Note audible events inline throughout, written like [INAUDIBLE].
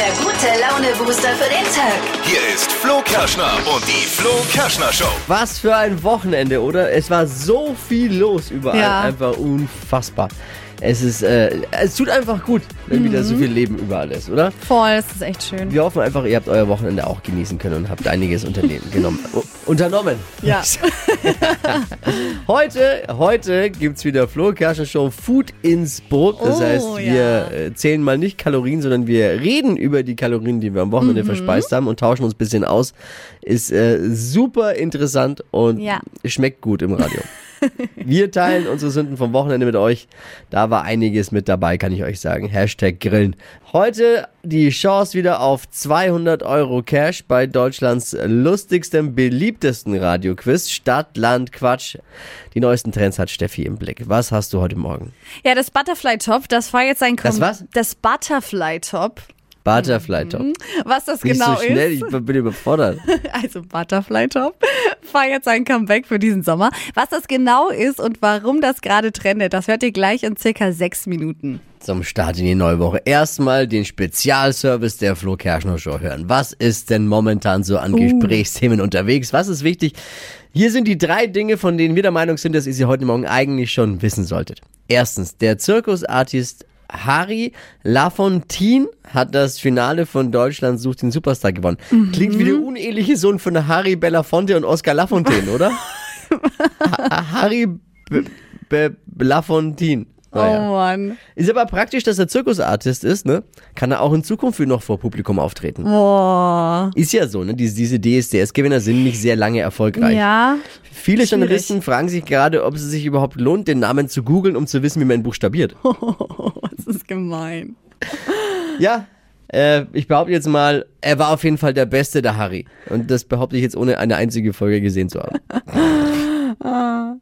der gute Laune-Booster für den Tag. Hier ist Flo Kerschner und die Flo Kerschner Show. Was für ein Wochenende, oder? Es war so viel los überall. Ja. Einfach unfassbar. Es ist, äh, es tut einfach gut, wenn wieder Mhm. so viel Leben überall ist, oder? Voll, das ist echt schön. Wir hoffen einfach, ihr habt euer Wochenende auch genießen können und habt einiges unternehmen, [LAUGHS] genommen, u- unternommen. Ja. [LAUGHS] Heute, heute gibt's wieder Flo Kerschner Show Food Inspo. Das Oh, heißt, wir ja. äh, zählen mal nicht Kalorien, sondern wir reden über die Kalorien, die wir am Mhm. Wochenende verspeist haben und tauschen uns ein bisschen aus. Ist äh, super interessant und Ja. schmeckt gut im Radio. [LAUGHS] [LAUGHS] Wir teilen unsere Sünden vom Wochenende mit euch. Da war einiges mit dabei, kann ich euch sagen. Hashtag Grillen. Heute die Chance wieder auf 200 Euro Cash bei Deutschlands lustigstem, beliebtesten Radioquiz. Stadt, Land, Quatsch. Die neuesten Trends hat Steffi im Blick. Was hast du heute Morgen? Ja, das Butterfly Top, das war jetzt ein Kom Das was? Das Butterfly Top. Butterfly Top. Was das Nicht genau so schnell, ist. ich bin überfordert. [LAUGHS] Also Butterfly Top war jetzt ein Comeback für diesen Sommer. Was das genau ist und warum das gerade trendet, das hört ihr gleich in circa sechs Minuten. Zum Start in die neue Woche. Erstmal den Spezialservice der Flo Kerschner Show hören. Was ist denn momentan so an Gesprächsthemen unterwegs? Was ist wichtig? Hier sind die drei Dinge, von denen wir der Meinung sind, dass ihr sie heute Morgen eigentlich schon wissen solltet. Erstens, der Zirkusartist Harry Lafontaine hat das Finale von Deutschland sucht den Superstar gewonnen. Klingt wie der uneheliche Sohn von Harry Belafonte und Oscar Lafontaine, oder? [LAUGHS] Ha- Harry B B Lafontaine. Naja. Oh Mann. Ist aber praktisch, dass er Zirkusartist ist, ne? Kann er auch in Zukunft noch vor Publikum auftreten. Boah. Ist ja so, ne? Diese, diese DSDS-Gewinner sind nicht sehr lange erfolgreich. Ja. Viele schwierig. Journalisten fragen sich gerade, ob es sich überhaupt lohnt, den Namen zu googeln, um zu wissen, wie man buchstabiert. [LAUGHS] Das ist gemein. Ja, äh, ich behaupte jetzt mal, er war auf jeden Fall der Beste, der Harry. Und das behaupte ich jetzt ohne eine einzige Folge gesehen zu haben. [LAUGHS]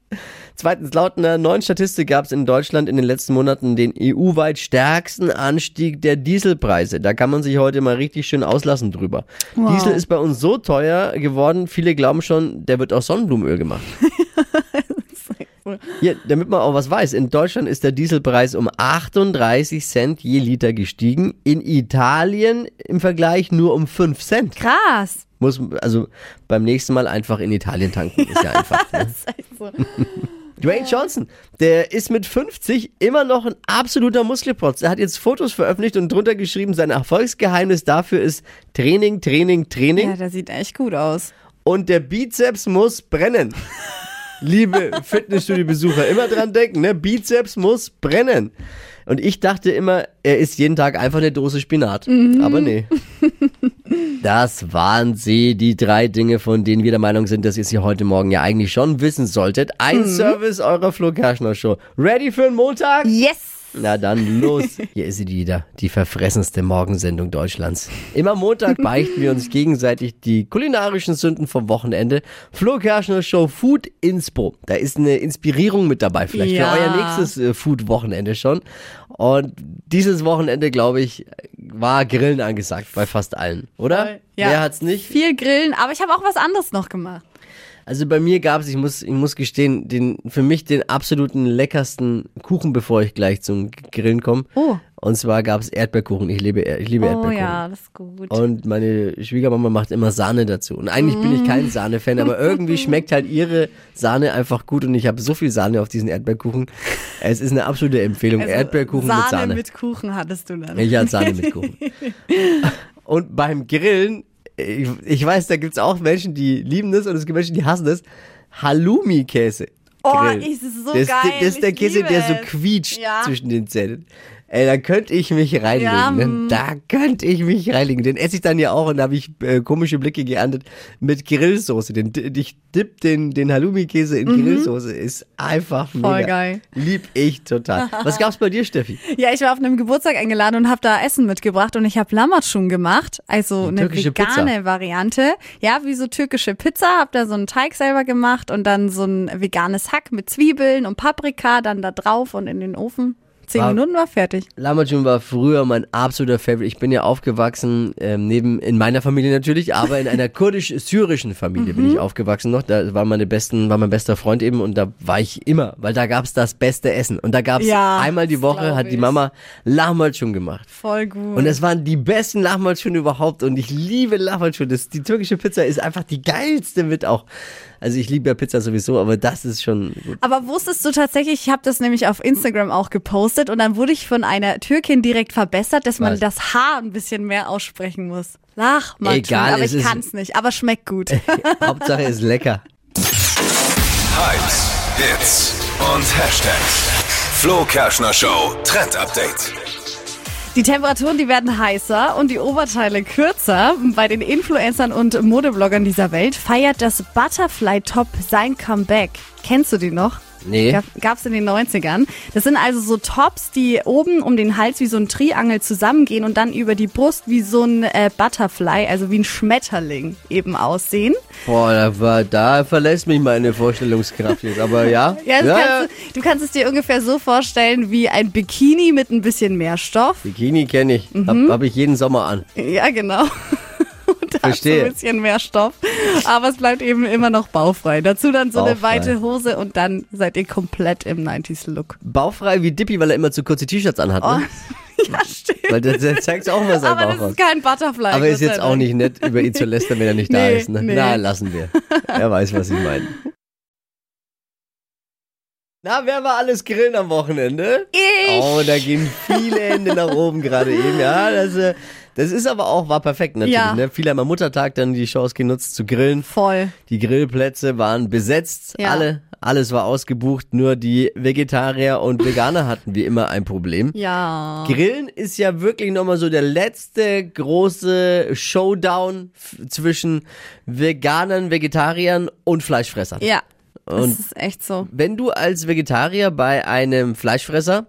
Zweitens, laut einer neuen Statistik gab es in Deutschland in den letzten Monaten den EU-weit stärksten Anstieg der Dieselpreise. Da kann man sich heute mal richtig schön auslassen drüber. Wow. Diesel ist bei uns so teuer geworden, viele glauben schon, der wird aus Sonnenblumenöl gemacht. [LAUGHS] Hier, damit man auch was weiß, in Deutschland ist der Dieselpreis um 38 Cent je Liter gestiegen, in Italien im Vergleich nur um 5 Cent. Krass. Muss, also beim nächsten Mal einfach in Italien tanken, ist ja [LAUGHS] einfach. Ne? Das ist so. Dwayne Johnson, der ist mit 50 immer noch ein absoluter Muskelprotz. Er hat jetzt Fotos veröffentlicht und drunter geschrieben, sein Erfolgsgeheimnis dafür ist Training, Training, Training Ja, der sieht echt gut aus. und der Bizeps muss brennen. [LAUGHS] Liebe Fitnessstudio-Besucher, immer dran denken, ne? Bizeps muss brennen. Und ich dachte immer, er isst jeden Tag einfach eine Dose Spinat. Aber nee. [LAUGHS] Das waren sie, die drei Dinge, von denen wir der Meinung sind, dass ihr sie heute Morgen ja eigentlich schon wissen solltet. Ein Service eurer Flo Kerschner Show. Ready für den Montag? Yes. Na dann los. Hier ist sie wieder, die verfressenste Morgensendung Deutschlands. Immer Montag [LAUGHS] beichten wir uns gegenseitig die kulinarischen Sünden vom Wochenende. Flo Kerschner Show Food Inspo. Da ist eine Inspirierung mit dabei, vielleicht Ja. für euer nächstes äh, Food-Wochenende schon. Und dieses Wochenende, glaube ich, war Grillen angesagt bei fast allen, oder? Ja. Wer hat's nicht? Viel Grillen, aber ich habe auch was anderes noch gemacht. Also bei mir gab es, ich muss, ich muss gestehen, den, für mich den absoluten leckersten Kuchen, bevor ich gleich zum Grillen komme. Oh. Und zwar gab es Erdbeerkuchen. Ich liebe, ich liebe Oh Erdbeerkuchen. ja, das ist gut. Und meine Schwiegermama macht immer Sahne dazu. Und eigentlich bin ich Mm. kein Sahne-Fan, aber irgendwie [LAUGHS] schmeckt halt ihre Sahne einfach gut und ich habe so viel Sahne auf diesen Erdbeerkuchen. Es ist eine absolute Empfehlung. Also, Erdbeerkuchen Sahne mit Sahne. mit Kuchen hattest du dann. Ich hatte Sahne mit Kuchen. [LAUGHS] Und beim Grillen, ich, ich weiß, da gibt's auch Menschen, die lieben das und es gibt Menschen, die hassen das. Halloumi-Käse. Oh, ist es so das, geil. Das ist der Ich Käse, der so es. quietscht Ja. zwischen den Zähnen. Ey, da könnte ich mich reinlegen. Ja, ne? Da könnte ich mich reinlegen. Den esse ich dann ja auch und da habe ich äh, komische Blicke geerntet mit Grillsoße. Den, ich dipp den, den Halloumi-Käse in Grillsoße. Ist einfach Mhm. Voll mega. geil. Lieb ich total. [LAUGHS] Was gab's bei dir, Steffi? Ja, ich war auf einem Geburtstag eingeladen und habe da Essen mitgebracht und ich habe Lammatschun gemacht, also eine türkische vegane Pizza. Variante. Ja, wie so türkische Pizza, habe da so einen Teig selber gemacht und dann so ein veganes Hack mit Zwiebeln und Paprika dann da drauf und in den Ofen. Zehn War- Minuten war fertig. Lamajun war früher mein absoluter Favorite. Ich bin ja aufgewachsen, ähm, neben in meiner Familie natürlich, aber in einer [LAUGHS] kurdisch-syrischen Familie bin Mhm. ich aufgewachsen noch. Da war meine besten, war mein bester Freund eben und da war ich immer, weil da gab's das beste Essen. Und da gab's Ja, einmal die Woche, hat die. Mama Lahmacun gemacht. Voll gut. Und es waren die besten Lahmacun überhaupt und ich liebe Lahmacun. Das, die türkische Pizza ist einfach die geilste mit auch. Also ich liebe ja Pizza sowieso, aber das ist schon gut. Aber wusstest du tatsächlich, ich habe das nämlich auf Instagram auch gepostet und dann wurde ich von einer Türkin direkt verbessert, dass man Was? das H ein bisschen mehr aussprechen muss. Lach, mal Egal, aber es ich ist- kann's nicht, aber schmeckt gut. [LAUGHS] Hauptsache ist lecker. Hypes, Hits und Hashtags. Flo Kerschner Show Trend Update. Die Temperaturen, die werden heißer und die Oberteile kürzer. Bei den Influencern und Modebloggern dieser Welt feiert das Butterfly Top sein Comeback. Kennst du die noch? Nee. Gab, gab's in den 90ern. Das sind also so Tops, die oben um den Hals wie so ein Triangel zusammengehen und dann über die Brust wie so ein äh, Butterfly, also wie ein Schmetterling eben aussehen. Boah, da, war, da verlässt mich meine Vorstellungskraft jetzt. Aber ja. [LAUGHS] Ja, das Kannst du, du kannst es dir ungefähr so vorstellen wie ein Bikini mit ein bisschen mehr Stoff. Bikini kenne ich. Mhm. hab ich jeden Sommer an. Ja, genau. [LAUGHS] Und da hast du Verstehe. ein bisschen mehr Stoff. Aber es bleibt eben immer noch baufrei. Dazu dann so eine Baufrei. weite Hose und dann seid ihr komplett im 90s-Look. Bauchfrei wie Dippy, weil er immer zu kurze T-Shirts anhat. Oh, Ne? [LAUGHS] ja, stimmt. Weil der, der zeigt auch mal seinen Aber Bauch das ist kein Butterfly. Aber ist jetzt auch nicht nett, über ihn zu lästern, wenn er nicht da Nee, ist. Ne? nee. Na, lassen wir. Er weiß, was ich meine. Na, wer war alles grillen am Wochenende? Ich. Oh, da gehen viele Hände nach oben gerade eben. Ja, das, äh, das ist aber auch, war perfekt natürlich. Ja. Ne? Viele haben am Muttertag dann die Chance genutzt zu grillen. Voll. Die Grillplätze waren besetzt, Ja. alle, alles war ausgebucht, nur die Vegetarier und Veganer [LAUGHS] hatten wie immer ein Problem. Ja. Grillen ist ja wirklich nochmal so der letzte große Showdown zwischen Veganern, Vegetariern und Fleischfressern. Ja. Das Und ist echt so. wenn du als Vegetarier bei einem Fleischfresser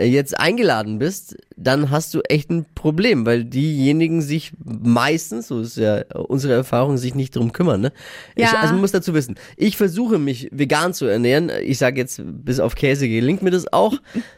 jetzt eingeladen bist, dann hast du echt ein Problem, weil diejenigen sich meistens, so ist ja unsere Erfahrung, sich nicht drum kümmern. Ne? Ich, Ja. also man muss dazu wissen, ich versuche mich vegan zu ernähren. Ich sage jetzt, bis auf Käse gelingt mir das auch.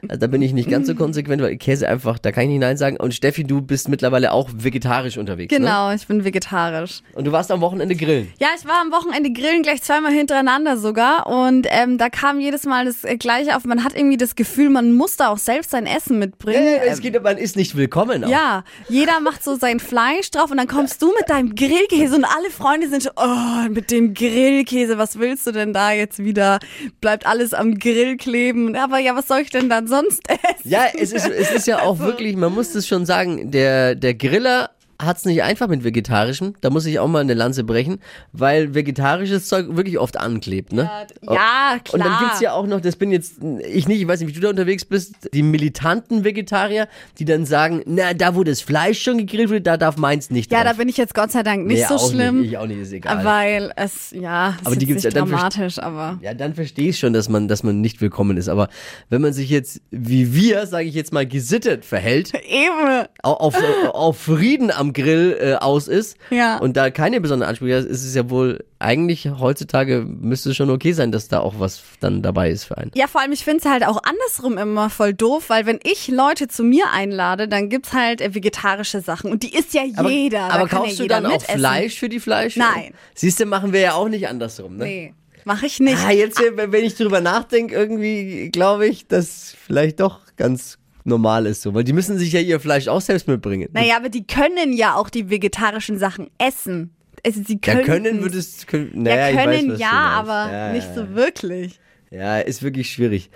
Also da bin ich nicht ganz so konsequent, weil Käse einfach, da kann ich nicht Nein sagen. Und Steffi, du bist mittlerweile auch vegetarisch unterwegs. Ne? Genau, ich bin vegetarisch. Und du warst am Wochenende grillen. Ja, ich war am Wochenende grillen, gleich zweimal hintereinander sogar. Und ähm, da kam jedes Mal das äh, Gleiche auf. Man hat irgendwie das Gefühl, man muss da auch selbst sein Essen mitbringen. Äh, es geht, man ist nicht willkommen. Auch. Ja, jeder macht so sein Fleisch drauf und dann kommst du mit deinem Grillkäse und alle Freunde sind so, oh, mit dem Grillkäse, was willst du denn da jetzt wieder? Bleibt alles am Grill kleben. Aber ja, was soll ich denn dann sonst essen? Ja, es ist, es ist ja auch wirklich, man muss das schon sagen, der, der Griller hat's nicht einfach mit vegetarischem. Da muss ich auch mal eine Lanze brechen, weil vegetarisches Zeug wirklich oft anklebt, ne? Ja, klar. Und dann gibt's ja auch noch, das bin jetzt ich nicht, ich weiß nicht, wie du da unterwegs bist, die militanten Vegetarier, die dann sagen, na, da wo das Fleisch schon gegrillt wird, da darf meins nicht Ja, drauf. da bin ich jetzt Gott sei Dank nicht Nee, so auch schlimm. Nicht, ich auch nicht, ist egal. Weil es, ja, es Aber ist die gibt's nicht ja dann dramatisch, aber. Ja, dann verstehe ich schon, dass man, dass man nicht willkommen ist. Aber wenn man sich jetzt, wie wir, sage ich jetzt mal, gesittet verhält, [LAUGHS] Eben. au- auf, auf Frieden am Grill äh, aus ist Ja. und da keine besonderen Ansprüche hat, ist es ja wohl eigentlich heutzutage müsste es schon okay sein, dass da auch was dann dabei ist für einen. Ja, vor allem, ich finde es halt auch andersrum immer voll doof, weil wenn ich Leute zu mir einlade, dann gibt's halt äh, vegetarische Sachen und die isst ja Aber, jeder. aber kaufst ja du dann auch mitessen. Fleisch für die Fleisch? Nein. Siehst du, machen wir ja auch nicht andersrum, ne? Nee, mache ich nicht. Ah, jetzt, wenn ich drüber nachdenke, irgendwie glaube ich, dass vielleicht doch ganz normal ist so, weil die müssen sich ja ihr Fleisch auch selbst mitbringen. Naja, aber die können ja auch die vegetarischen Sachen essen. Also sie ja, können, können würdest, können, naja, ja, weiß, können du ja, aber Ja, nicht ja, so wirklich. Ja, ist wirklich schwierig.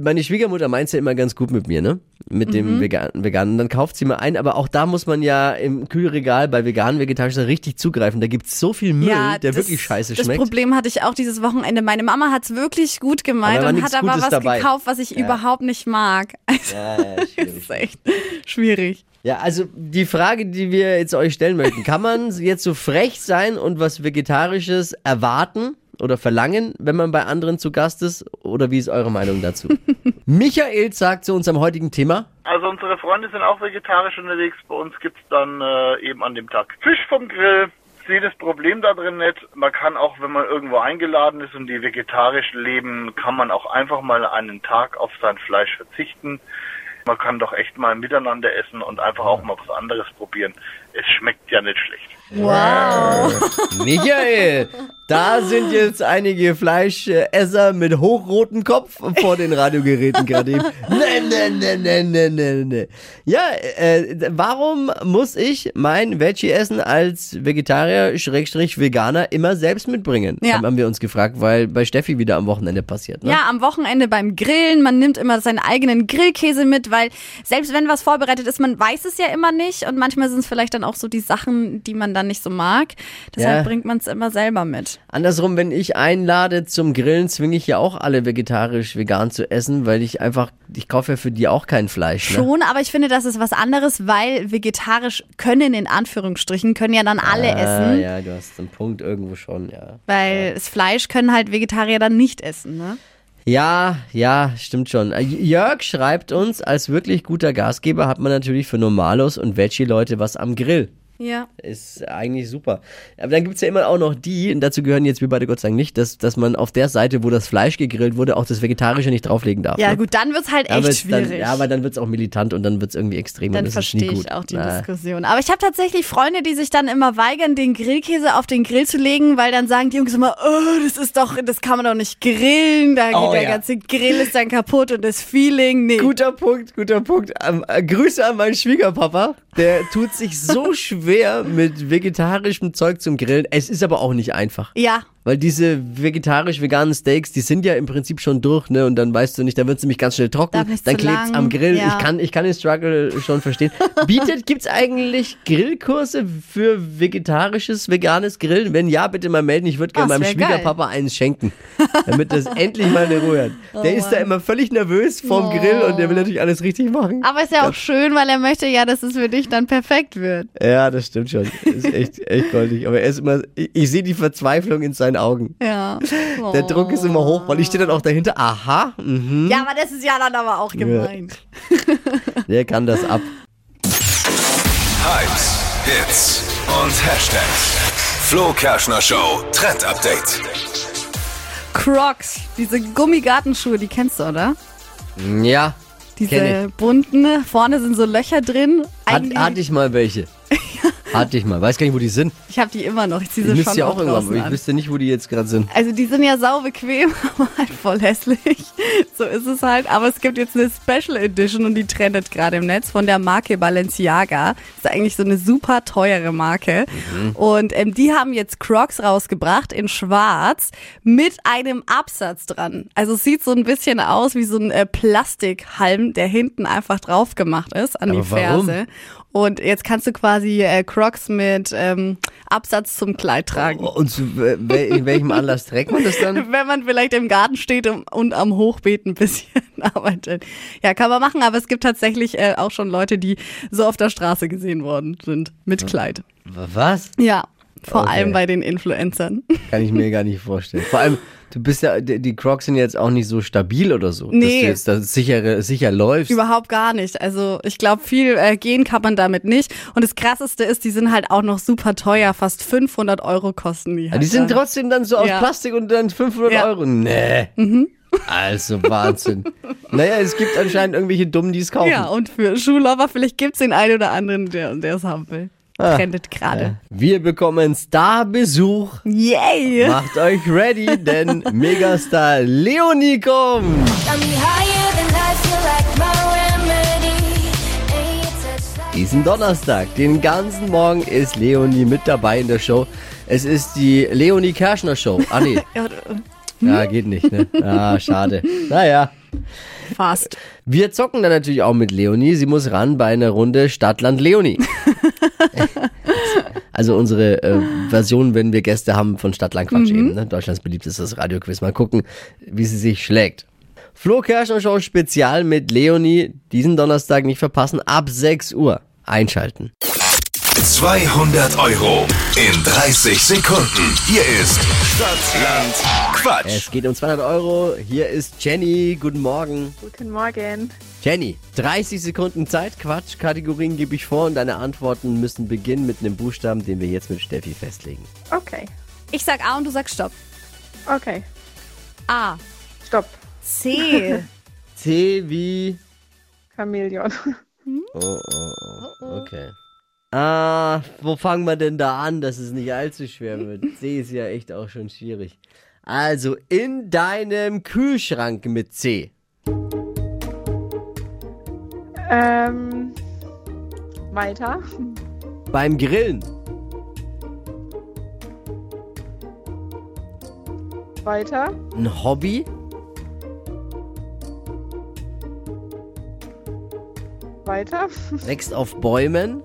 Meine Schwiegermutter meint's ja immer ganz gut mit mir, ne? Mit Mhm. dem Vegan Veganen. Dann kauft sie mal ein, aber auch da muss man ja im Kühlregal bei veganen, vegetarischen richtig zugreifen. Da gibt's so viel Müll, ja, der das, wirklich scheiße Das schmeckt. Problem hatte ich auch dieses Wochenende. Meine Mama hat's wirklich gut gemeint und hat aber Gutes was dabei. gekauft, was ich überhaupt nicht mag. Also, ja, ja, [LAUGHS] das schwierig. ist echt schwierig. ja, also die Frage, die wir jetzt euch stellen möchten, kann man jetzt so frech sein und was Vegetarisches erwarten oder verlangen, wenn man bei anderen zu Gast ist? Oder wie ist eure Meinung dazu? [LAUGHS] Michael sagt zu unserem heutigen Thema, Also unsere Freunde sind auch vegetarisch unterwegs. Bei uns gibt's dann äh, eben an dem Tag Fisch vom Grill, sehe das Problem da drin nicht. Man kann auch, wenn man irgendwo eingeladen ist und die vegetarisch leben, kann man auch einfach mal einen Tag auf sein Fleisch verzichten. Man kann doch echt mal miteinander essen und einfach auch mal was anderes probieren. Es schmeckt ja nicht schlecht. Wow. Michael, da sind jetzt einige Fleischesser mit hochrotem Kopf vor den Radiogeräten gerade eben. [LAUGHS] Nee, nee, nee, nee, nee, nee, nee. Ja, äh, warum muss ich mein Veggie-Essen als Vegetarier, Schrägstrich Veganer immer selbst mitbringen? Ja. Haben wir uns gefragt, weil bei Steffi wieder am Wochenende passiert. Ne? Ja, am Wochenende beim Grillen. Man nimmt immer seinen eigenen Grillkäse mit, weil selbst wenn was vorbereitet ist, man weiß es ja immer nicht. Und manchmal sind es vielleicht dann auch so die Sachen, die man dann nicht so mag. Deshalb Ja. bringt man es immer selber mit. Andersrum, wenn ich einlade zum Grillen, zwinge ich ja auch alle vegetarisch, vegan zu essen, weil ich einfach, ich kaufe ja für die auch kein Fleisch. Ne? Schon, aber ich finde, das ist was anderes, weil vegetarisch können in Anführungsstrichen, können ja dann alle Ah, essen. ja, du hast einen Punkt irgendwo schon, ja. Weil das Fleisch können halt Vegetarier dann nicht essen, ne? Ja, ja, stimmt schon. Äh, Jörg schreibt uns, als wirklich guter Gastgeber hat man natürlich für Normalos und Veggie-Leute was am Grill. Ja. Ist eigentlich super. Aber dann gibt's ja immer auch noch die, und dazu gehören jetzt wir beide Gott sei Dank nicht, dass, dass man auf der Seite, wo das Fleisch gegrillt wurde, auch das Vegetarische nicht drauflegen darf. Ja, ne? gut, dann wird's halt Ja, aber echt es dann, schwierig. ja, aber dann wird's auch militant und dann wird's irgendwie extrem. Dann und das ist nie verstehe gut. ich auch die Na, Diskussion. Aber ich habe tatsächlich Freunde, die sich dann immer weigern, den Grillkäse auf den Grill zu legen, weil dann sagen die Jungs immer, oh, das ist doch, das kann man doch nicht grillen, da Oh, geht der ja. ganze Grill ist dann kaputt und das Feeling, nee. Guter Punkt, guter Punkt. Ähm, äh, Grüße an meinen Schwiegerpapa. Der tut sich so schwer mit vegetarischem Zeug zum Grillen. Es ist aber auch nicht einfach. Ja, Weil diese vegetarisch-veganen Steaks, die sind ja im Prinzip schon durch, ne? Und dann weißt du nicht, dann wird's nämlich ganz schnell trocken. Nicht Dann klebt's lang, am Grill. ja. Ich, kann, ich kann den Struggle schon verstehen. Bietet, [LAUGHS] gibt's eigentlich Grillkurse für vegetarisches, veganes Grillen? Wenn ja, bitte mal melden. Ich würde gerne Oh, meinem wär geil. Schwiegerpapa eins schenken. [LAUGHS] Damit das endlich mal eine Ruhe hat. Der ist da Mann. immer völlig nervös vorm Oh. Grill und der will natürlich alles richtig machen. aber ist ja auch schön, weil er möchte ja, dass es für dich dann perfekt wird. Ja, das stimmt schon. Ist echt, echt goldig. Aber er ist immer, ich, ich sehe die Verzweiflung in seinen Augen. Ja. [LAUGHS] Der Druck ist immer hoch, weil ich stehe dann auch dahinter. Aha, mhm, Ja, aber das ist ja dann aber auch gemein. [LAUGHS] der kann das ab. Hypes, Hits und Hashtags. Flo Kerschner Show Trend Update. Crocs, diese Gummigartenschuhe, die kennst du, oder? Ja, Diese bunten, vorne sind so Löcher drin. hat, hatte ich mal welche. [LAUGHS] Hatte ich mal. Weiß gar nicht, wo die sind. Ich habe die immer noch. Ich ziehe sie schon ja auch auch irgendwann, ich wüsste nicht, wo die jetzt gerade sind. Also die sind ja sau bequem, [LAUGHS] aber halt voll hässlich. So ist es halt. Aber es gibt jetzt eine Special Edition und die trendet gerade im Netz von der Marke Balenciaga. Ist eigentlich so eine super teure Marke. Und ähm, die haben jetzt Crocs rausgebracht in schwarz mit einem Absatz dran. Also es sieht so ein bisschen aus wie so ein äh, Plastikhalm, der hinten einfach drauf gemacht ist an Aber die warum? Und jetzt kannst du quasi äh, Crocs mit ähm, Absatz zum Kleid tragen. Und zu wel- wel- in welchem [LAUGHS] Anlass trägt man das dann? wenn man vielleicht im Garten steht und, und am Hochbeet ein bisschen [LAUGHS] arbeitet. Ja, kann man machen, aber es gibt tatsächlich äh, auch schon Leute, die so auf der Straße gesehen worden sind mit Kleid. Was? Ja, vor Okay. allem bei den Influencern. Kann ich mir gar nicht vorstellen. Vor allem, du bist ja, die Crocs sind jetzt auch nicht so stabil oder so. Dass Nee. du jetzt da sicher, sicher läufst. Überhaupt gar nicht. Also ich glaube, viel äh, gehen kann man damit nicht. Und das Krasseste ist, die sind halt auch noch super teuer. Fast 500 Euro kosten die. Ja, Halt die sind dann. trotzdem dann so aus Ja. Plastik und dann 500 Ja. Euro. Nee. Also Wahnsinn. [LAUGHS] naja, es gibt anscheinend irgendwelche Dummen, die es kaufen. Ja, und für Schullover, vielleicht gibt's den einen oder anderen, der der es haben will. Ah. Trendet gerade. Wir bekommen Starbesuch. Yay! Macht euch ready, denn [LAUGHS] Megastar Leonie kommt. Diesen Donnerstag, den ganzen Morgen ist Leonie mit dabei in der Show. Es ist die Leonie Kerschner Show. Ah nee, [LAUGHS] Ja, ja, geht nicht, ne? Ah, schade. Naja. Fast. Wir zocken dann natürlich auch mit Leonie. Sie muss ran bei einer Runde Stadtland Leonie. [LAUGHS] also unsere äh, Version, wenn wir Gäste haben von Stadtland Quatsch eben. Ne? Deutschlands beliebtestes Radioquiz. Mal gucken, wie sie sich schlägt. Flo Kerschner Show Spezial mit Leonie. Diesen Donnerstag nicht verpassen. Ab 6 Uhr einschalten. 200 Euro in 30 Sekunden. Hier ist Stadtland Quatsch. Es geht um 200 Euro. Hier ist Jenny. Guten Morgen. Guten Morgen. Jenny, 30 Sekunden Zeit. Quatsch. Kategorien gebe ich vor und deine Antworten müssen beginnen mit einem Buchstaben, den wir jetzt mit Steffi festlegen. Okay. Ich sag A und du sagst Stopp. Okay. A. Stopp. C. [LAUGHS] C wie. Chamäleon. Oh, oh, oh. Okay. Ah, wo fangen wir denn da an? Das ist nicht allzu schwer. Mit C ist ja echt auch schon schwierig. Also, in deinem Kühlschrank mit C. Ähm. Weiter. Beim Grillen. Weiter. Ein Hobby. Weiter. Wächst auf Bäumen.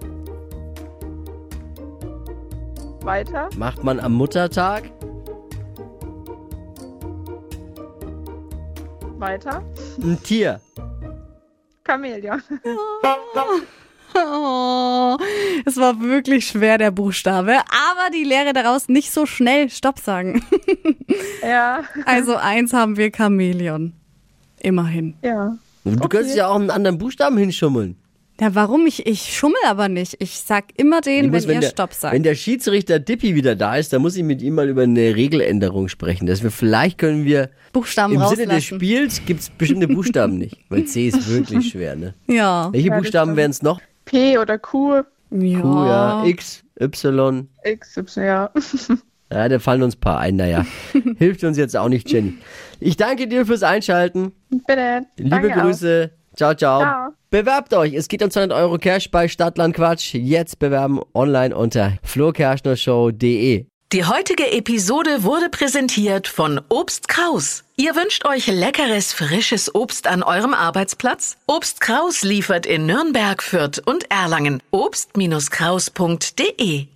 Weiter. Macht man am Muttertag. Weiter. Ein Tier. Chamäleon. Oh, [LAUGHS] es war wirklich schwer, der Buchstabe. Aber die Lehre daraus nicht so schnell Stopp sagen. [LAUGHS] Ja. Also eins haben wir Chamäleon. Immerhin. Ja. Du könntest ja auch einen anderen Buchstaben hinschummeln. Ja, warum? Ich, ich schummel aber nicht. Ich sag immer den, muss, wenn ihr der, Stopp sagt. wenn der Schiedsrichter Dippi wieder da ist, dann muss ich mit ihm mal über eine Regeländerung sprechen. Dass wir vielleicht können wir Buchstaben im rauslassen. Sinne des Spiels gibt es bestimmte Buchstaben nicht. Weil C ist [LAUGHS] wirklich schwer, ne? Ja. Welche Ja, Buchstaben wären es noch? P oder Q. ja. Q, ja. X, Y. X, Y, ja. [LAUGHS] Ja, da fallen uns ein paar ein. Naja, [LAUGHS] hilft uns jetzt auch nicht, Jenny. Ich danke dir fürs Einschalten. Bitte. Liebe Danke auch. Ciao, ciao, Ciao. Bewerbt euch. Es geht um 200 Euro Cash bei Stadtland Quatsch. Jetzt bewerben online unter flokerschnershow.de. Die heutige Episode wurde präsentiert von Obst Kraus. Ihr wünscht euch leckeres, frisches Obst an eurem Arbeitsplatz? Obst Kraus liefert in Nürnberg, Fürth und Erlangen. Obst-Kraus.de